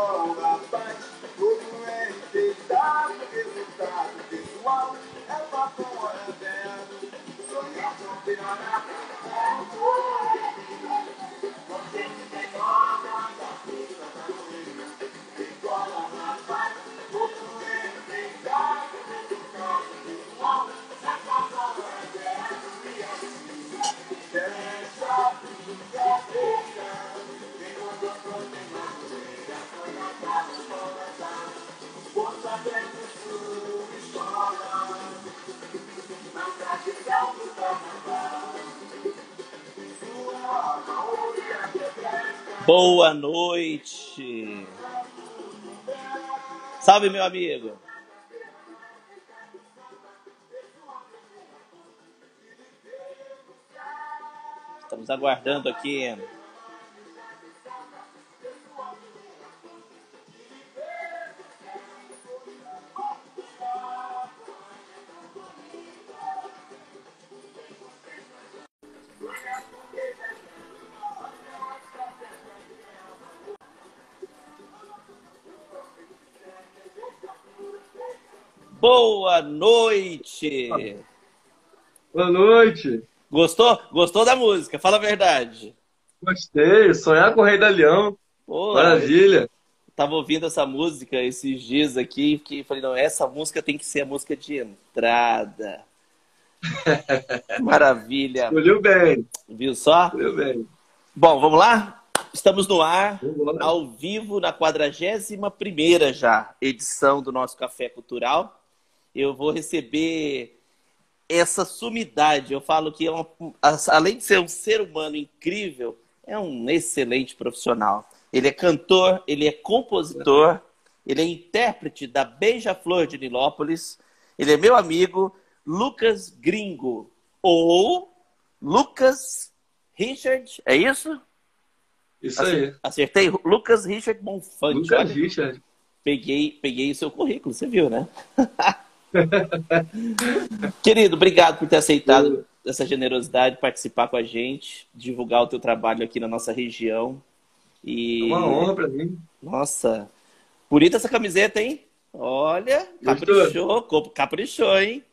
só Boa noite. Salve, meu amigo. Estamos aguardando aqui. Boa noite. Boa noite. Gostou? Gostou da música? Fala a verdade. Gostei. Sonhar com o Rei da Leão. Pô, Maravilha. tava ouvindo essa música esses dias aqui que falei, não, essa música tem que ser a música de entrada. Maravilha. Escolheu bem. Viu só? Escolheu bem. Bom, vamos lá? Estamos no ar, ao vivo, na 41ª já edição do nosso Café Cultural. Eu vou receber essa sumidade. Eu falo que, é uma- além de ser um ser humano incrível, é um excelente profissional. Ele é cantor, ele é compositor, ele é intérprete da Beija-Flor de Nilópolis. Ele é meu amigo Lucas Gringo, ou Lucas Richard, é isso? Isso aí. Acertei? Lucas Richard Monfante. Lucas Olha, Richard. peguei, peguei o seu currículo, você viu, né? Querido, obrigado por ter aceitado essa generosidade, participar com a gente, divulgar o teu trabalho aqui na nossa região. É E uma honra pra mim. nossa, bonita essa camiseta, hein? Olha, caprichou, caprichou, hein?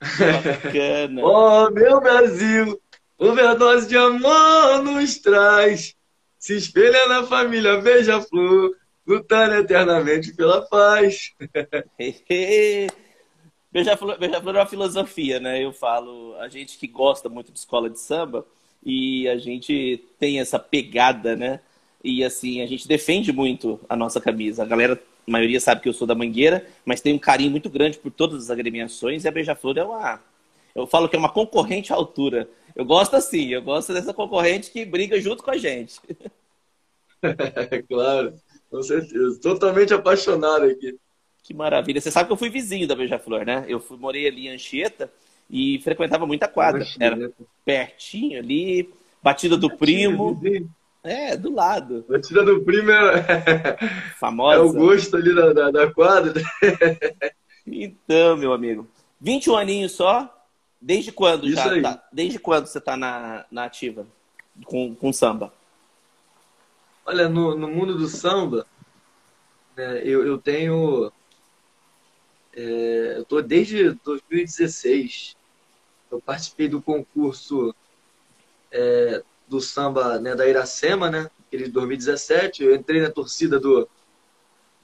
Bacana. Oh, meu Brasil, overdose de amor nos traz. Se espelha na família Beija-Flor, lutando eternamente pela paz. Beija-flor é uma filosofia, né? Eu falo, a gente que gosta muito de escola de samba e a gente tem essa pegada, né? E assim, a gente defende muito a nossa camisa. A galera, a maioria sabe que eu sou da Mangueira, mas tem um carinho muito grande por todas as agremiações e a Beija-Flor é uma. Eu falo que é uma concorrente à altura. Eu gosto assim, eu gosto dessa concorrente que briga junto com a gente. É claro, com certeza. Totalmente apaixonado aqui. Que maravilha. Você sabe que eu fui vizinho da Beija-Flor, né? Eu fui, morei ali em Anchieta e frequentava muita quadra. Era pertinho ali, batida do primo. É, do lado. Batida do primo é, Famosa. é o gosto ali da, da, da quadra. Então, meu amigo. 21 aninhos só. Desde quando Isso já tá? Desde quando você tá na, na ativa com, com samba? Olha, no, no mundo do samba, né, eu, eu tenho. é, eu tô desde 2016. Eu participei do concurso é, do samba né, da Iracema, né? Aquele de 2017. Eu entrei na torcida do,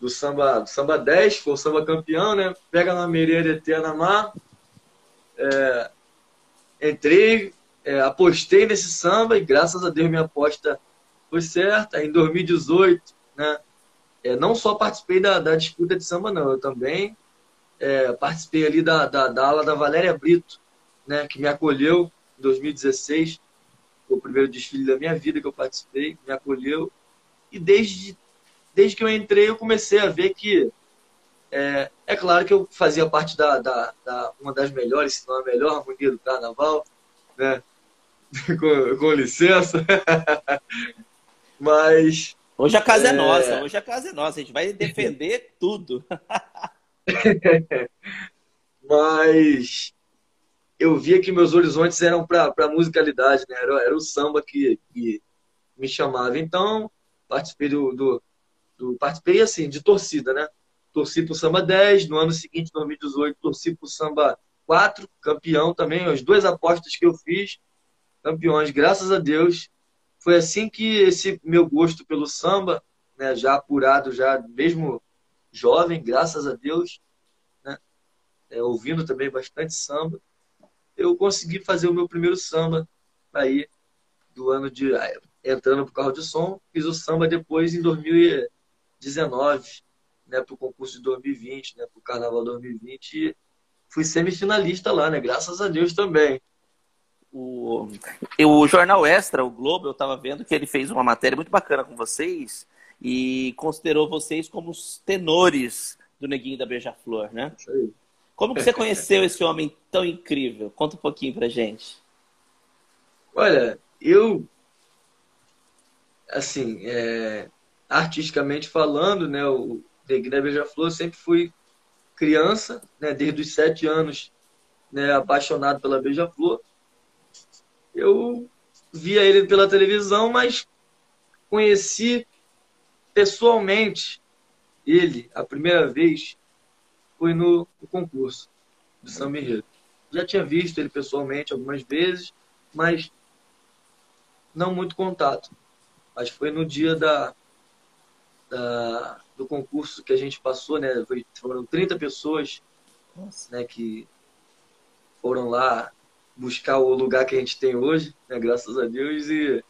do samba, do samba 10, foi o samba campeão, né? Pega na Mereira Eterna Mar. É, entrei, é, apostei nesse samba e graças a Deus minha aposta foi certa. Em 2018, né? é, não só participei da, da disputa de samba, não, eu também é, participei ali da, da, da ala da Valéria Brito, né? que me acolheu em 2016. Foi o primeiro desfile da minha vida que eu participei, me acolheu. E desde, desde que eu entrei, eu comecei a ver que. É, é claro que eu fazia parte da, da, da uma das melhores, se não a melhor harmonia do carnaval, né? com, com licença. Mas Hoje a casa é, É. nossa, hoje a casa é nossa, a gente vai defender tudo. mas eu via que meus horizontes eram para musicalidade, né? Era, era o samba que, que me chamava. Então, participei do, do, do, Participei, assim, de torcida, né? Torci pro Samba 10, no ano seguinte, 2018, torci pro Samba 4, campeão também. As duas apostas que eu fiz, campeões, graças a Deus. Foi assim que esse meu gosto pelo samba, né, já apurado, já mesmo jovem, graças a Deus, né, é, ouvindo também bastante samba, eu consegui fazer o meu primeiro samba aí do ano de entrando pro carro de som, fiz o samba depois em 2019, né, pro concurso de 2020, né, pro carnaval 2020 e fui semifinalista lá, né, graças a Deus também. O, o Jornal Extra, o Globo, eu estava vendo que ele fez uma matéria muito bacana com vocês e considerou vocês como os tenores do Neguinho da Beija-Flor, né? Como que você conheceu esse homem tão incrível? Conta um pouquinho pra gente. Olha, eu, assim, é, artisticamente falando, né, o Neguinho da Beija-Flor sempre fui criança, né, desde os sete anos, né, apaixonado pela Beija-Flor. Eu via ele pela televisão, mas conheci pessoalmente ele a primeira vez foi no, no concurso de São Enredo. Já tinha visto ele pessoalmente algumas vezes, mas não muito contato. Mas foi no dia da, da do concurso que a gente passou, né? Foi, foram 30 pessoas né, que foram lá buscar o lugar que a gente tem hoje, né, graças a Deus, e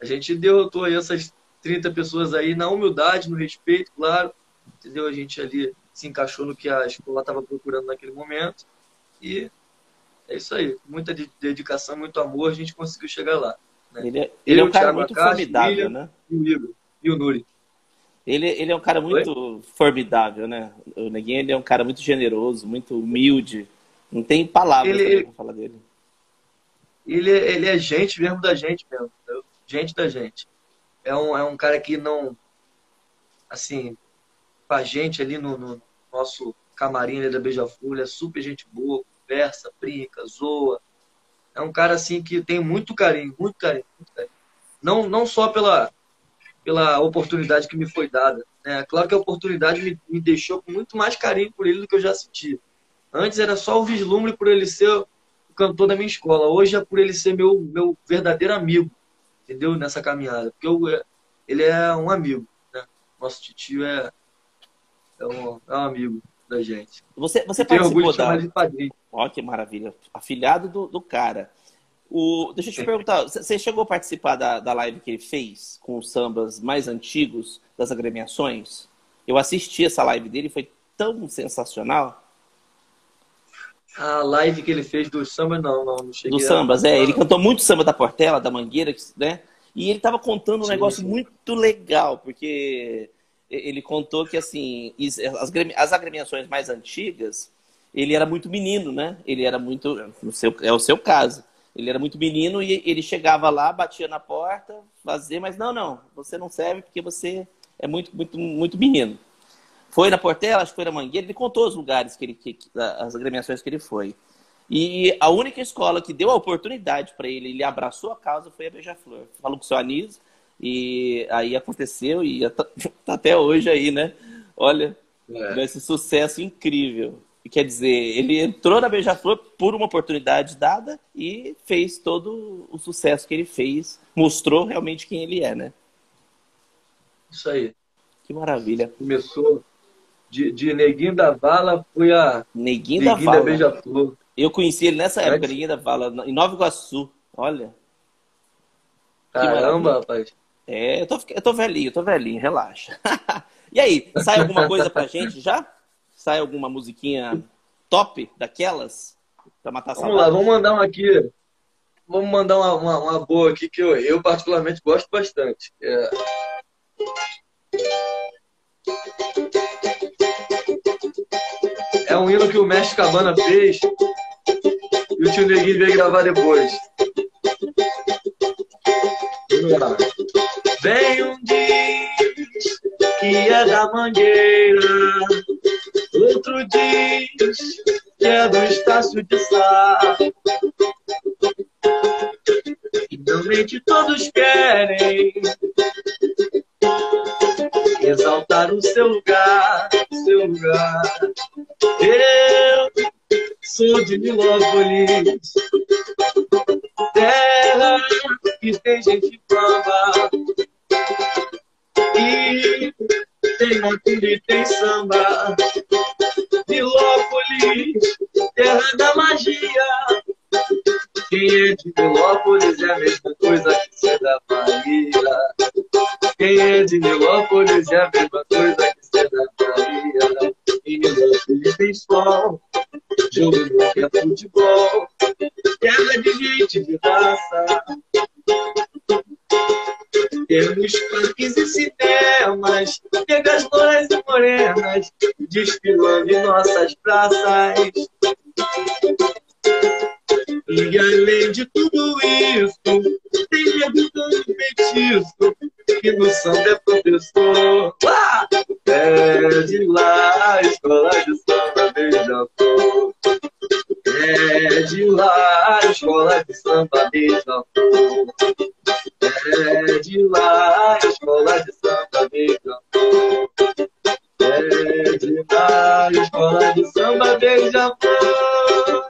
a gente derrotou aí essas 30 pessoas aí na humildade, no respeito, claro, entendeu? A gente ali se encaixou no que a escola estava procurando naquele momento e é isso aí, muita dedicação, muito amor, a gente conseguiu chegar lá. Né? Ele, é, ele é um cara muito Acácio, formidável, William, né? E o Igor, e o Nuri. Ele, ele é um cara muito Oi? formidável, né? O Neguinho ele é um cara muito generoso, muito humilde. Não tem palavras ele, para falar dele ele, ele é gente mesmo da gente mesmo. Entendeu? Gente da gente. É um, é um cara que não. Assim, com a gente ali no, no nosso camarim ali da Beija-Flor, é super gente boa, conversa, brinca, zoa. É um cara assim que tem muito carinho, muito carinho, muito carinho. Não, não só pela, pela oportunidade que me foi dada. Né? Claro que a oportunidade me, me deixou com muito mais carinho por ele do que eu já senti. Antes era só o vislumbre por ele ser cantor da minha escola. Hoje é por ele ser meu, meu verdadeiro amigo, entendeu? Nessa caminhada. Porque eu, é, ele é um amigo, né? Nosso tio é, é, um, é um amigo da gente. Você, você participou da... De padrinho. Ó, que maravilha. Afilhado do, do cara. O, deixa eu te perguntar, você chegou a participar da, da live que ele fez com os sambas mais antigos das agremiações? Eu assisti essa live dele, foi tão sensacional a live que ele fez do samba, não, não, não cheguei. Do sambas, a... é. Ele cantou muito samba da Portela, da Mangueira, né? E ele estava contando um negócio sim. muito legal, porque ele contou que, assim, as, as agremiações mais antigas, ele era muito menino, né? Ele era muito. No seu, é o seu caso. Ele era muito menino e ele chegava lá, batia na porta, fazia, mas não, não, você não serve porque você é muito, muito, muito menino. Foi na Portela, acho que foi na Mangueira, ele contou os lugares que ele, que, as agremiações que ele foi. E a única escola que deu a oportunidade para ele, ele abraçou a causa, foi a Beija-Flor. Falou com o seu Anísio, e aí aconteceu, e tá até hoje aí, né? Olha, é. esse sucesso incrível. Quer dizer, ele entrou na Beija-Flor por uma oportunidade dada e fez todo o sucesso que ele fez, mostrou realmente quem ele é, né? Isso aí. Que maravilha. Começou de, de Neguinho da Vala fui a Neguinho, Neguinho da Vala. Da Beija-Flor. Eu conheci ele nessa época, Neguinho da Vala, em Nova Iguaçu. Olha. Caramba, rapaz. É, eu tô, eu tô velhinho, eu tô velhinho, relaxa. e aí, sai alguma coisa pra gente já? Sai alguma musiquinha top daquelas? Pra matar Vamos lá, vamos mandar uma aqui. Vamos mandar uma, uma, uma boa aqui que eu, eu particularmente gosto bastante. É... É um hino que o mestre Cabana fez e o tio Neguinho veio gravar depois. Vem um diz que é da mangueira, outro diz que é do Estácio de Sá. Finalmente todos querem no seu lugar, no seu lugar. Eu sou de Milópolis, terra que tem gente fama. E tem motivo e tem samba. Milópolis, terra da magia. Quem é de Milópolis é a mesma coisa que ser da Bahia. Quem é de Milópolis é a mesma coisa que ser da Bahia. Em Milópolis tem sol, jogo não é futebol. Terra de gente de raça. Temos parques e cinemas, pegas louras e morenas, desfilando em nossas praças. E além de tudo isso, tem nego dando petisco, que no samba é professor. Ah! É de lá, escola de samba, beija-flor. É de lá, escola de samba, beija-flor. É de lá, escola de samba, beija-flor. É de lá, escola de samba, beija-flor.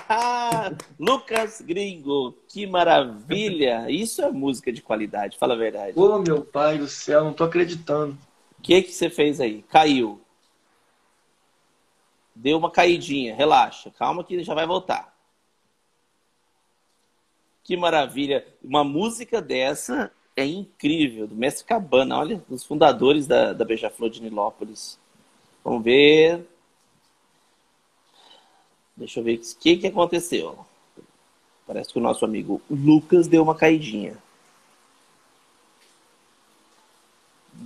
Lucas Gringo, que maravilha! Isso é música de qualidade, fala a verdade. Ô, meu pai do céu, não tô acreditando. O que que você fez aí? Caiu. Deu uma caidinha, relaxa, calma que já vai voltar. Que maravilha! Uma música dessa é incrível, do Mestre Cabana, olha, dos fundadores da, da Beija-Flor de Nilópolis. Vamos ver. Deixa eu ver o que, que aconteceu. Parece que o nosso amigo Lucas deu uma caidinha.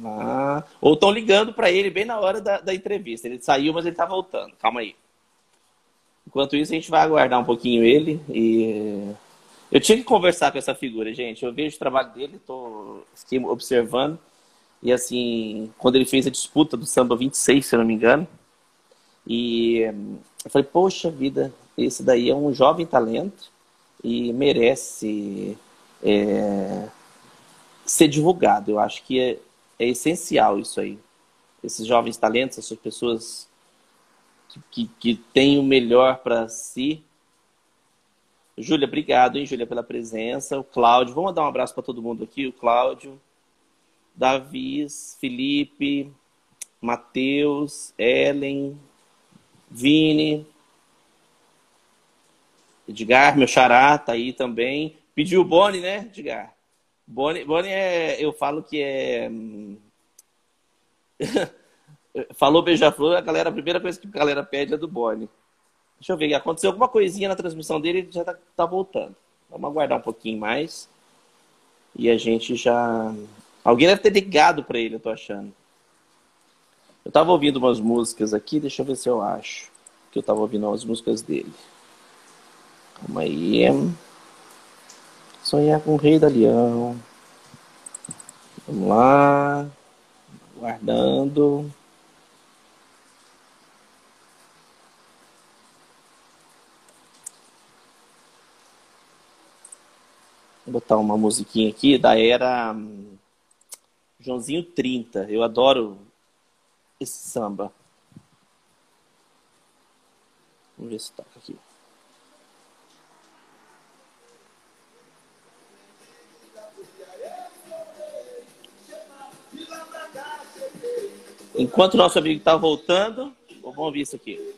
Ah, ou estão ligando para ele bem na hora da, da entrevista. Ele saiu, mas ele está voltando. Calma aí. Enquanto isso, a gente vai aguardar um pouquinho ele. E eu tinha que conversar com essa figura, gente. Eu vejo o trabalho dele, tô fiquei observando. E assim, quando ele fez a disputa do samba 26, se eu não me engano, e eu falei, poxa vida, esse daí é um jovem talento e merece é, ser divulgado. Eu acho que é, é, essencial isso aí. Esses jovens talentos, essas pessoas que, que, que têm o melhor para si. Júlia, obrigado, hein, Júlia, pela presença. O Cláudio, vamos dar um abraço para todo mundo aqui. O Cláudio, Davi, Felipe, Matheus, Ellen, Vini, Edgar, meu xará, tá aí também. Pediu o Boni, né, Edgar? Boni, Boni é, eu falo que é. Falou beija-flor, a galera, a primeira coisa que a galera pede é do Boni. Deixa eu ver, aconteceu alguma coisinha na transmissão dele, ele já tá, tá voltando. Vamos aguardar um pouquinho mais. E a gente já. Alguém deve ter ligado para ele, eu tô achando. Eu tava ouvindo umas músicas aqui, deixa eu ver se eu acho. Que eu tava ouvindo umas músicas dele. Calma aí. Sonhar com o Rei da Leão. Vamos lá. Guardando. Vou botar uma musiquinha aqui da era hum, Joãozinho 30. Eu adoro esse samba. Vamos ver se toca aqui. Enquanto o nosso amigo está voltando, vamos ver isso aqui.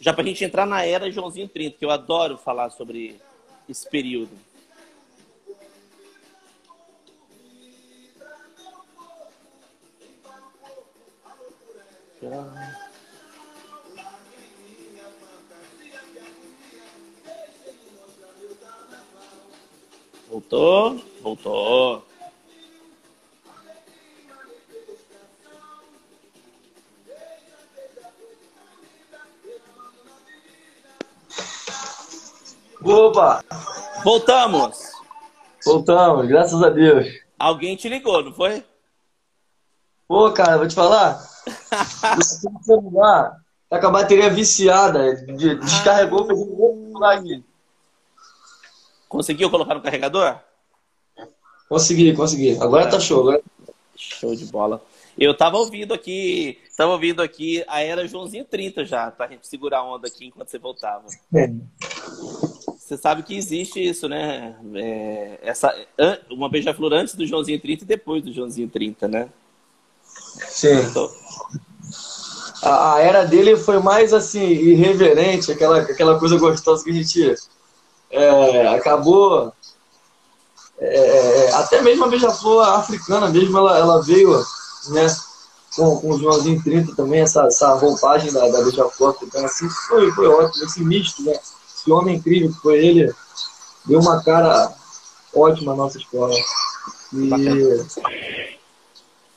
Já para a gente entrar na era Joãozinho 30, que eu adoro falar sobre esse período. Voltou, voltou. Opa! Voltamos. Voltamos, graças a Deus. Alguém te ligou, não foi? Pô, cara, vou te falar. O celular tá com a bateria viciada. Descarregou, peguei o celular aqui. Conseguiu colocar no carregador? Consegui, consegui. Agora tá show. Agora... Show de bola. Eu tava ouvindo aqui, tava ouvindo aqui a era Joãozinho 30 já, pra gente segurar a onda aqui enquanto você voltava. É. Você sabe que existe isso, né? É, essa, uma beija-flor antes do Joãozinho 30 e depois do Joãozinho 30, né? Sim. Então... A, a, era dele foi mais assim, irreverente, aquela, aquela coisa gostosa que a gente é, acabou. É, é até mesmo a beija-flor africana mesmo, ela, ela veio né, com, com o Joãozinho 30 também, essa, essa roupagem da, da beija-flor africana, assim, foi, foi ótimo, esse misto, né? Esse homem incrível que foi ele, deu uma cara ótima à nossa escola. E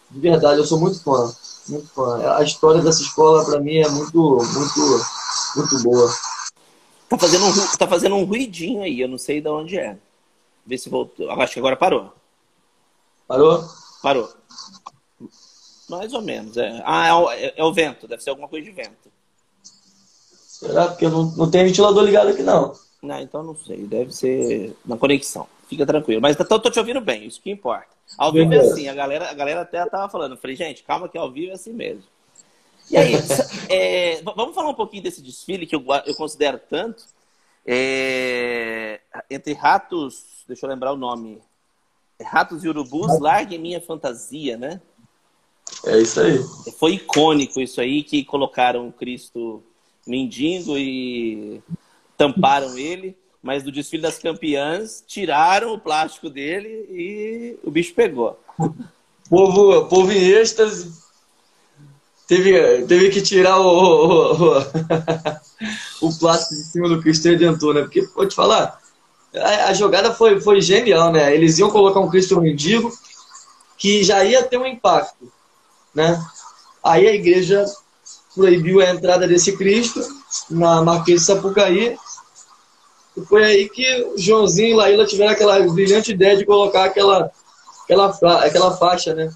de verdade, eu sou muito fã, muito fã. A história dessa escola para mim é muito, muito, muito boa. Tá fazendo um, tá fazendo um ruidinho aí, eu não sei de onde é. Vê se voltou. Acho que agora parou. Parou? Parou. Mais ou menos, é. Ah, é o, é, é o vento, deve ser alguma coisa de vento. Será? Porque não, não tem ventilador ligado aqui, não. Não, então não sei. Deve ser na conexão. Fica tranquilo. Mas tô, tô te ouvindo bem, isso que importa. Ao vivo é assim, a galera, a galera até tava falando. Eu falei, gente, calma que ao vivo é assim mesmo. E aí, é, vamos falar um pouquinho desse desfile que eu, eu considero tanto. É, entre ratos, deixa eu lembrar o nome. Ratos e urubus, largue minha fantasia, né? É isso aí. Foi icônico isso aí, que colocaram o Cristo mendigo e tamparam ele, mas do desfile das campeãs tiraram o plástico dele e o bicho pegou. Povo, povo em êxtase. Teve, teve que tirar o, o, o, o plástico de cima do Cristo Redentor, né? Porque, te falar, a, a, jogada foi, foi genial, né? Eles iam colocar um Cristo mendigo que já ia ter um impacto, né? Aí a igreja proibiu a entrada desse Cristo na Marquês de Sapucaí. E foi aí que Joãozinho e Laíla tiveram aquela brilhante ideia de colocar aquela, aquela, aquela faixa, né?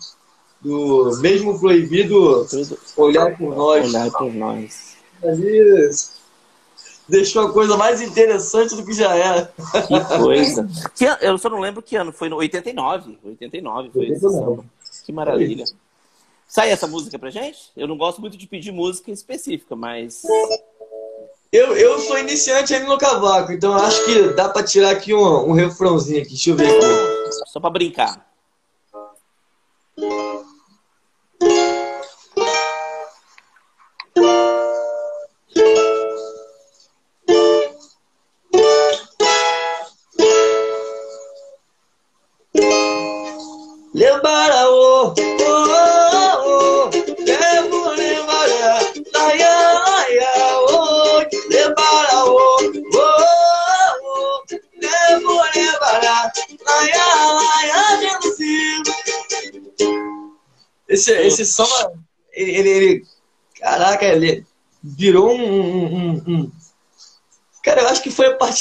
Do mesmo proibido olhar por nós. Olhar por nós. Ali deixou a coisa mais interessante do que já era. Que coisa. eu só não lembro que ano, foi no 89. 89 foi 89. Que maravilha. Sai essa música pra gente? Eu não gosto muito de pedir música específica, mas. Eu, eu sou iniciante ainda no cavaco, então acho que dá pra tirar aqui um, um refrãozinho aqui. Deixa eu ver aqui. Só pra brincar.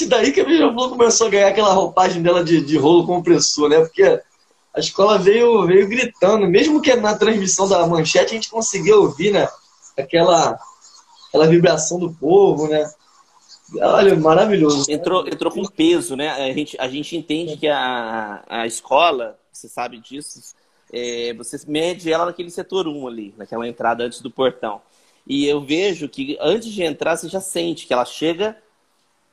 Partir daí que a Beija-Flor começou a ganhar aquela roupagem dela de, de rolo compressor, né? Porque a escola veio, veio gritando, mesmo que na transmissão da manchete a gente conseguia ouvir, né? Aquela, aquela vibração do povo, né? Olha, maravilhoso. Entrou, entrou com peso, né? A gente, a gente entende que a, a escola, você sabe disso, é, você mede ela naquele setor 1 ali, naquela entrada antes do portão. E eu vejo que antes de entrar, você já sente que ela chega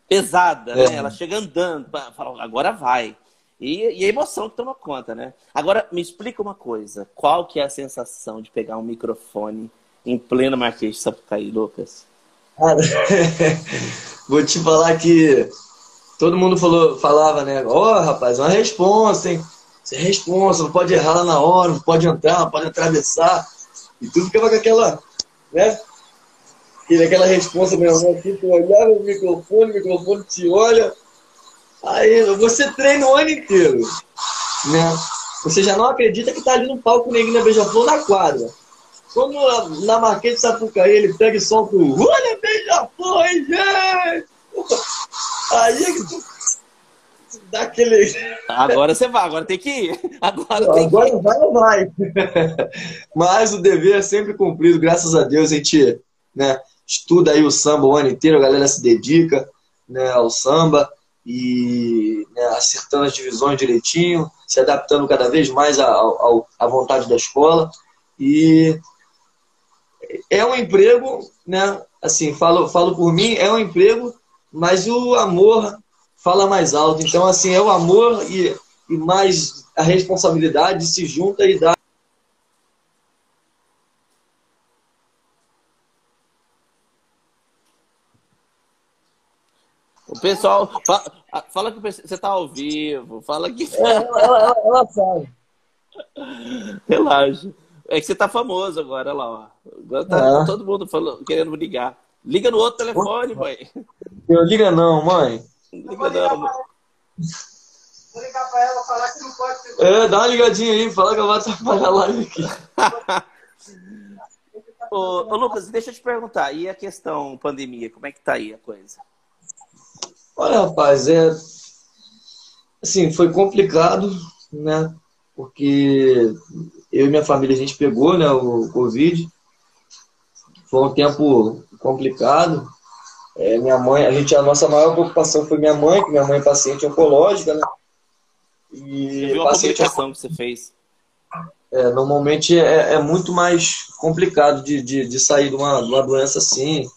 pesada, né? é. né? Ela chega andando, fala, agora vai. E, e, a emoção que toma conta, né? Agora, me explica uma coisa. Qual que é a sensação de pegar um microfone em pleno Marquês de Sapucaí, Lucas? Cara, vou te falar que todo mundo falou, falava, né? Ó, oh, rapaz, uma responsa, hein? Você é responsa, não pode errar lá na hora, não pode entrar, não pode atravessar. E tudo ficava com aquela, né? E aquela resposta mesmo, aqui, tu olhava o microfone, o microfone te olha. Aí você treina o ano inteiro, né? Você já não acredita que tá ali no palco Neguinho Beija-Flor na quadra. Quando na, Marquês de Sapucaí ele pega e solta o Olha Beija-Flor, gente! Aí é que tu daquele. Agora você vai, agora tem que ir. Agora, agora que... vai ou vai. Mas o dever é sempre cumprido, graças a Deus a gente né, estuda aí o samba o ano inteiro, a galera se dedica né, ao samba e né, acertando as divisões direitinho. se adaptando cada vez mais à, à vontade da escola. E é um emprego, né? Assim, falo, falo por mim, é um emprego, mas o amor fala mais alto. Então, assim, é o amor e, e mais a responsabilidade se junta e dá O pessoal. Fala, fala que você está ao vivo. Fala que. É, ela, ela, ela sabe. Relaxa. É que você tá famoso agora, lá, ó. Agora tá é. todo mundo falando, querendo ligar. Liga no outro telefone, mãe. Eu liga não, mãe. Liga não, mãe. Vou ligar pra ela falar que não pode ser. É, dá uma ligadinha aí, fala que ela vai atrapalhar a live aqui. ô, ô, Lucas, deixa eu te perguntar, e a questão pandemia, como é que tá aí a coisa? Olha, rapaz, é assim, foi complicado, né? Porque eu e minha família a gente pegou, né, o Covid. Foi um tempo complicado. É, minha mãe, a gente a nossa maior preocupação foi minha mãe, que minha mãe é paciente oncológica, né? E você viu a publicação que você fez? É, normalmente é, é, muito mais complicado de, de, de sair de uma, de uma doença assim,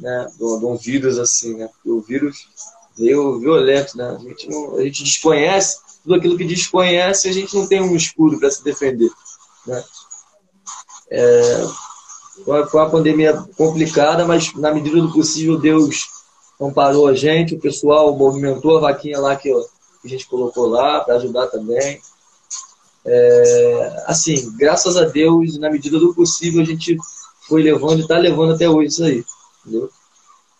né? De, de um vírus assim, né? O vírus veio violento, né? A gente, não, a gente desconhece, tudo aquilo que desconhece, a gente não tem um escudo para se defender. Né? É, foi uma pandemia complicada, mas na medida do possível Deus amparou a gente, o pessoal movimentou a vaquinha lá que, que a gente colocou lá para ajudar também. É, assim, graças a Deus, na medida do possível, a gente foi levando e está levando até hoje isso aí. Entendeu?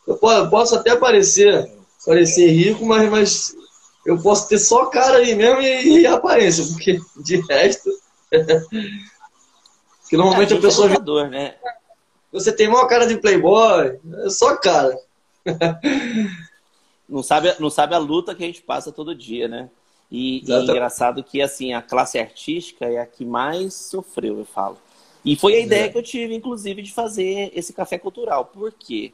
Eu posso até parecer parecer rico, mas, mas eu posso ter só cara aí mesmo e, e aparência, porque de resto. que normalmente é, a pessoa. É né? Você tem maior cara de playboy, é só cara. não, sabe, não sabe a luta que a gente passa todo dia, né? E, e engraçado que assim a classe artística é a que mais sofreu, eu falo. E foi a ideia é. que eu tive, inclusive, de fazer esse café cultural. Por quê?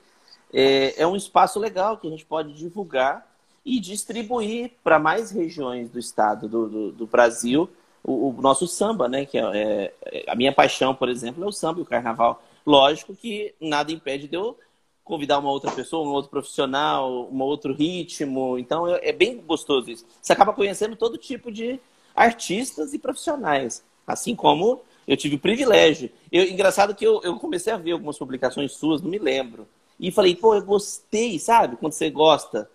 é, é um espaço legal que a gente pode divulgar e distribuir para mais regiões do estado do, do, do Brasil o, o, nosso samba, né? Que é, é, a minha paixão, por exemplo, é o samba e o carnaval. Lógico que nada impede de eu convidar uma outra pessoa, um outro profissional, um outro ritmo. Então é, é bem gostoso isso. Você acaba conhecendo todo tipo de artistas e profissionais, assim como eu tive o privilégio. Eu, engraçado que eu, eu comecei a ver algumas publicações suas, não me lembro e falei, pô, eu gostei, sabe? Quando você gosta.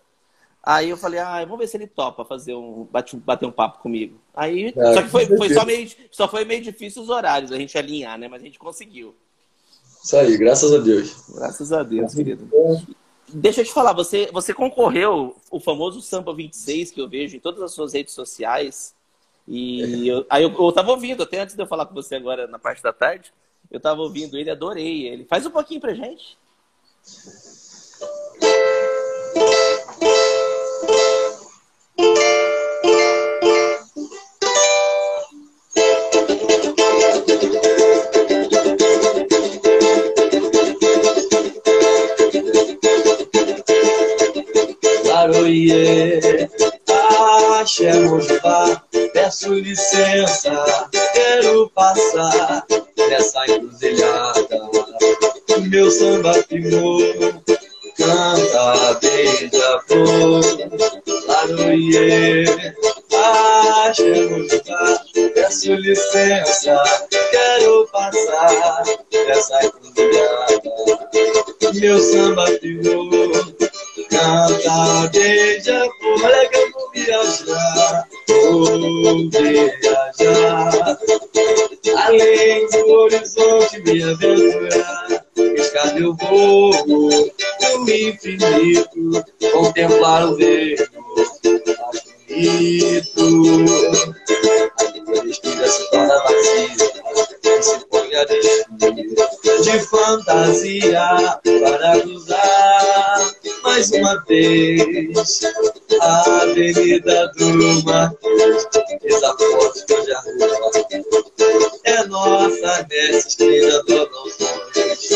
Aí eu falei, ah, vamos ver se ele topa fazer um, bater um papo comigo. Aí, é, só que foi, foi só, meio, só foi meio difícil os horários, a gente alinhar, né? Mas a gente conseguiu. Isso aí, graças a Deus. Graças a Deus, querido. Deixa eu te falar, você, você concorreu o famoso Sampa 26 que eu vejo em todas as suas redes sociais. E eu, aí eu, eu tava ouvindo, até antes de eu falar com você agora na parte da tarde, eu tava ouvindo ele, adorei ele. Faz um pouquinho pra gente. Laroie, achemos lá, peço licença, quero passar nessa encruzilhada. Meu samba primou, canta beija-flor, lá no Iê, achamos lugar, peço licença, quero passar essa encruzilhada. Meu samba primou, canta beija-flor, olha que eu vou viajar, vou viajar, além do horizonte me aventurar buscar meu voo? No infinito, contemplar o verde mais bonito. A minha espiga se torna vazia e se põe a destino de fantasia para cruzar mais uma vez a Avenida do Marquês. Essa foto que hoje arruma é nossa nessa esquina do sonhos.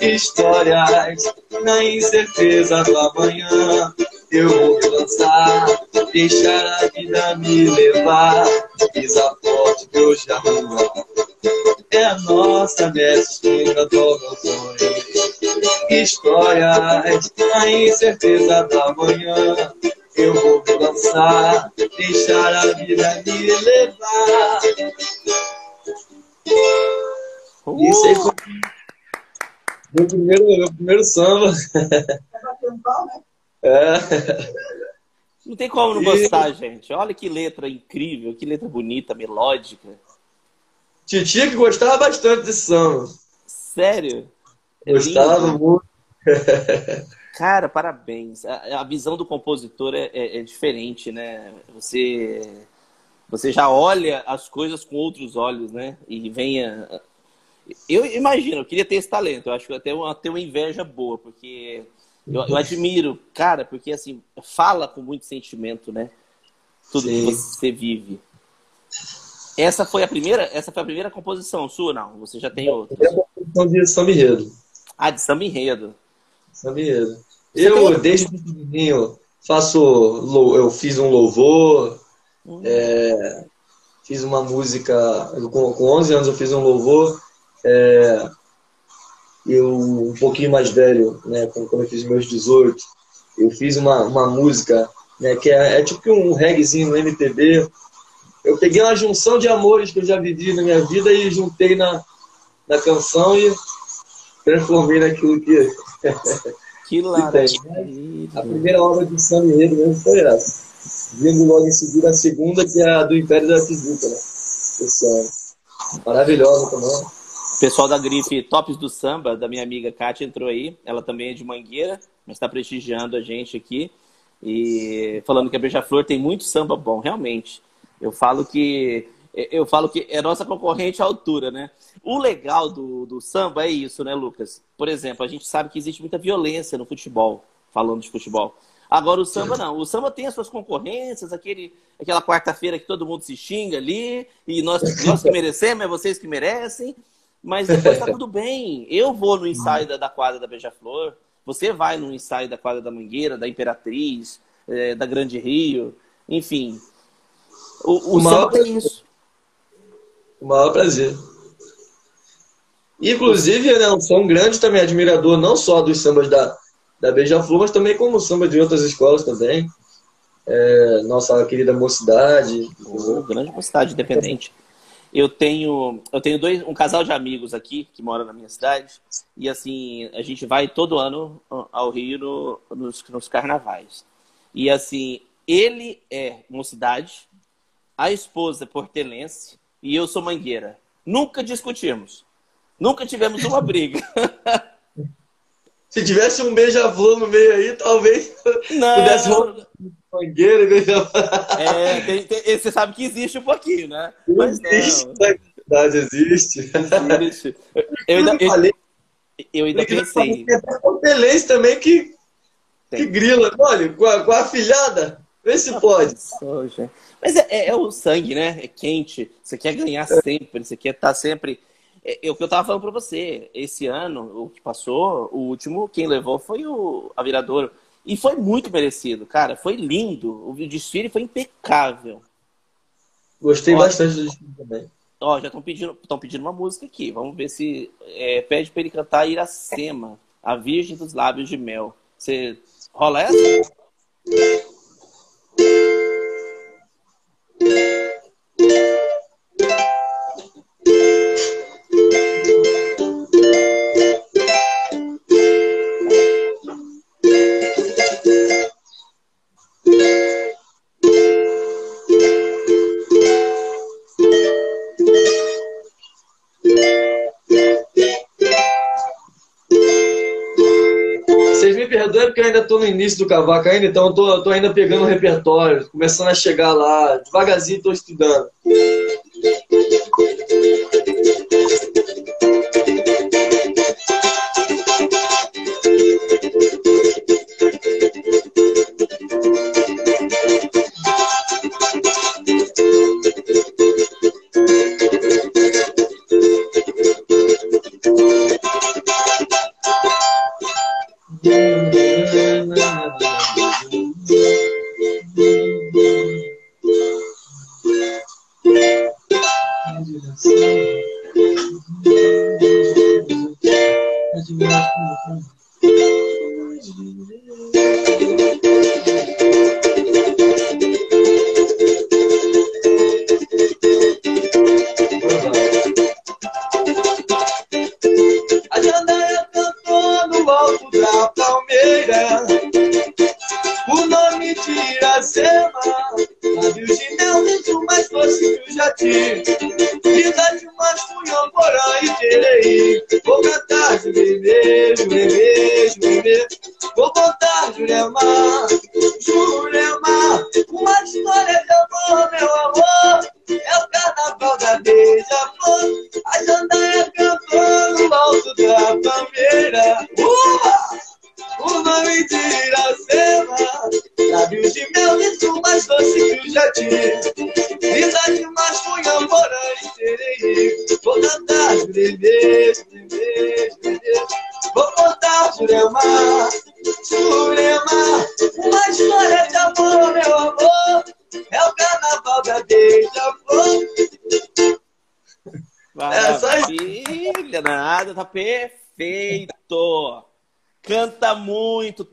Histórias na incerteza do amanhã eu vou me lançar, deixar a vida me levar, pisa forte que hoje é a nossa destina do meu sonho. Histórias, a incerteza da manhã, eu vou me lançar, deixar a vida me levar. Uh! Isso aí foi meu primeiro, meu primeiro samba. É. Não tem como não gostar, gente. Olha que letra incrível, que letra bonita, melódica. Titia que gostava bastante desse samba. Sério? É gostava muito. Cara, parabéns. A, a, visão do compositor é, é, é, diferente, né? Você, você já olha as coisas com outros olhos, né? E venha. Eu imagino, eu queria ter esse talento. Eu acho que eu até uma, ter uma inveja boa, porque eu, eu, admiro, cara, porque assim, fala com muito sentimento, né? Tudo Sim. que você vive. Essa foi a primeira, essa foi a primeira composição sua, não? Você já tem outra? É a composição de samba enredo. Ah, de samba enredo. Samba enredo. Eu, tem... desde pequenininho, faço, eu fiz um louvor, hum. é, fiz uma música, com, com 11 anos eu fiz um louvor, é, eu, um pouquinho mais velho, né, quando eu fiz meus 18, eu fiz uma, uma música né, que é, é tipo um reggaezinho no MPB. Eu peguei uma junção de amores que eu já vivi na minha vida e juntei na, na canção e transformei naquilo que. Que laranja. a primeira obra de São Enredo mesmo foi essa. Vindo logo em seguida a segunda, que é a do Império da Física, né? Esse ano. Maravilhosa também. O pessoal da grife Tops do Samba, da minha amiga Kátia, entrou aí. Ela também é de Mangueira, mas está prestigiando a gente aqui. E falando que a Beija-Flor tem muito samba bom, realmente. Eu falo que eu falo que é nossa concorrente à altura, né? O legal do, do samba é isso, né, Lucas? Por exemplo, a gente sabe que existe muita violência no futebol, falando de futebol. Agora o samba não. O samba tem as suas concorrências, aquele, aquela quarta-feira que todo mundo se xinga ali, e nós, nós que merecemos, é vocês que merecem. Mas depois tá tudo bem. Eu vou no ensaio da, da quadra da Beija-Flor, você vai no ensaio da quadra da Mangueira, da Imperatriz, é, da Grande Rio, enfim. O, o, maior é isso. O maior prazer. Inclusive, né, eu sou um grande também admirador, não só dos sambas da, da Beija-Flor, mas também como samba de outras escolas também. É, nossa querida mocidade. Oh, grande mocidade independente. Eu tenho, eu tenho dois, um casal de amigos aqui que mora na minha cidade e assim a gente vai todo ano ao Rio no, nos, nos carnavais. E assim ele é mocidade, a esposa é portelense e eu sou mangueira. Nunca discutimos, nunca tivemos uma briga. Se tivesse um beija-flor no meio aí, talvez não. pudesse mangueira e beija-flor. É, tem, tem, você sabe que existe um pouquinho, né? Mas existe, não. verdade, existe. Existe. Eu ainda, eu, falei, eu ainda pensei. Tem até também que, que grila. Olha, com a, com a filhada, vê se pode. Mas é, é, é, o sangue, né? É quente. Você quer ganhar sempre, você quer estar sempre é, é, o que eu estava falando para você. Esse ano, o que passou, o último, quem levou foi o a Viradouro. E foi muito merecido, cara. Foi lindo. O desfile foi impecável. Gostei ó, bastante do desfile também. Ó, já estão pedindo, pedindo uma música aqui. Vamos ver se é, pede para ele cantar Iracema, a Virgem dos Lábios de Mel. Você rola essa? Tô no início do cavaco ainda, então eu tô, tô ainda pegando o repertório, começando a chegar lá, devagarzinho tô estudando.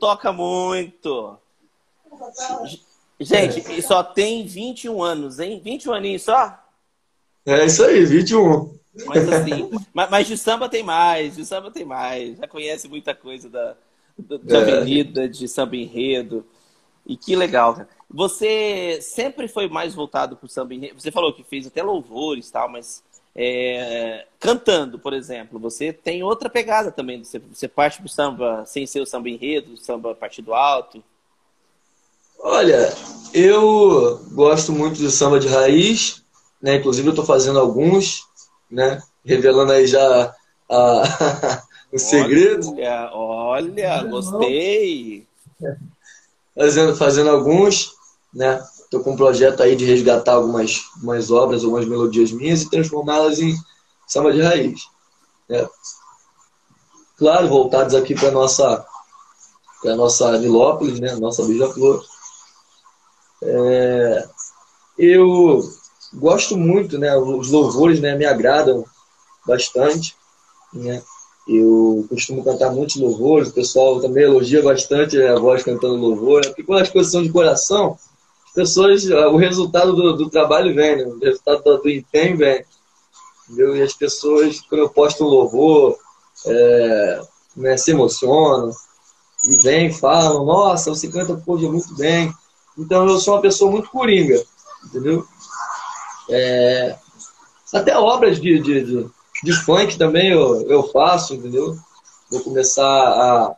Toca muito. Gente, e só tem 21 anos, hein? 21 aninhos só? É isso aí, 21 Mas assim, mas, mas de samba tem mais, de samba tem mais. Já conhece muita coisa da, da, É. avenida, de samba enredo. E que legal, cara. Você sempre foi mais voltado pro samba enredo? Você falou que fez até louvores e tal, mas é, cantando, por exemplo, você tem outra pegada também. Você, você parte pro samba sem ser o samba enredo, samba partido alto. Olha, eu gosto muito de samba de raiz, né? Inclusive eu estou fazendo alguns, né? Revelando aí já a... o segredo, Olha, olha, gostei. fazendo, fazendo alguns, né? Estou com um projeto aí de resgatar algumas, algumas obras, algumas melodias minhas e transformá-las em samba de raiz. né? Claro, voltados aqui para nossa para nossa Nilópolis, né? Nossa Beija-Flor. É, eu gosto muito, né? Os louvores, né? Me agradam bastante, né? Eu costumo cantar muitos louvores, o pessoal também elogia bastante a voz cantando louvor, né? porque quando as coisas são de coração, pessoas, o resultado do, do trabalho vem, né? o resultado do, do empenho vem. Entendeu? E as pessoas, quando eu posto um louvor, é, né, se emocionam e vêm, falam, nossa, você canta poxa, muito bem. Então eu sou uma pessoa muito coringa, entendeu? É, até obras de, de, de, de funk também eu, eu faço, entendeu? Vou começar a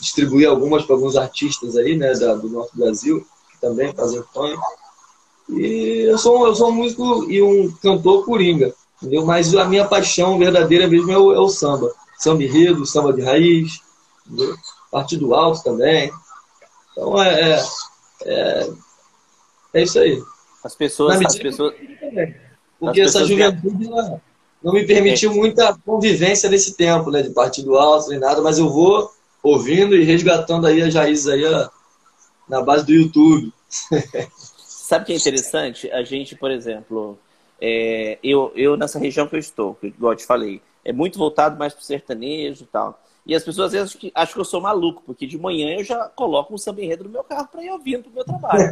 distribuir algumas para alguns artistas aí, né, da, do nosso Brasil, também fazem funk. E eu sou, eu sou um músico e um cantor coringa, entendeu? Mas a minha paixão verdadeira mesmo é o, é o samba. Samba enredo, samba de raiz, entendeu? Partido alto também. Então é, é, é, é isso aí. As pessoas, as pessoas, Porque As essa pessoas juventude ela não me permitiu muita convivência nesse tempo, né? De partido alto nem nada, mas eu vou ouvindo e resgatando aí as raízes aí ó, na base do YouTube. Sabe o que é interessante? A gente, por exemplo, é, eu, eu nessa região que eu estou, que igual eu te falei, é muito voltado mais pro sertanejo e tal. E as pessoas às vezes acham que, acham que eu sou maluco, porque de manhã eu já coloco um samba enredo no meu carro para ir ouvindo pro meu trabalho.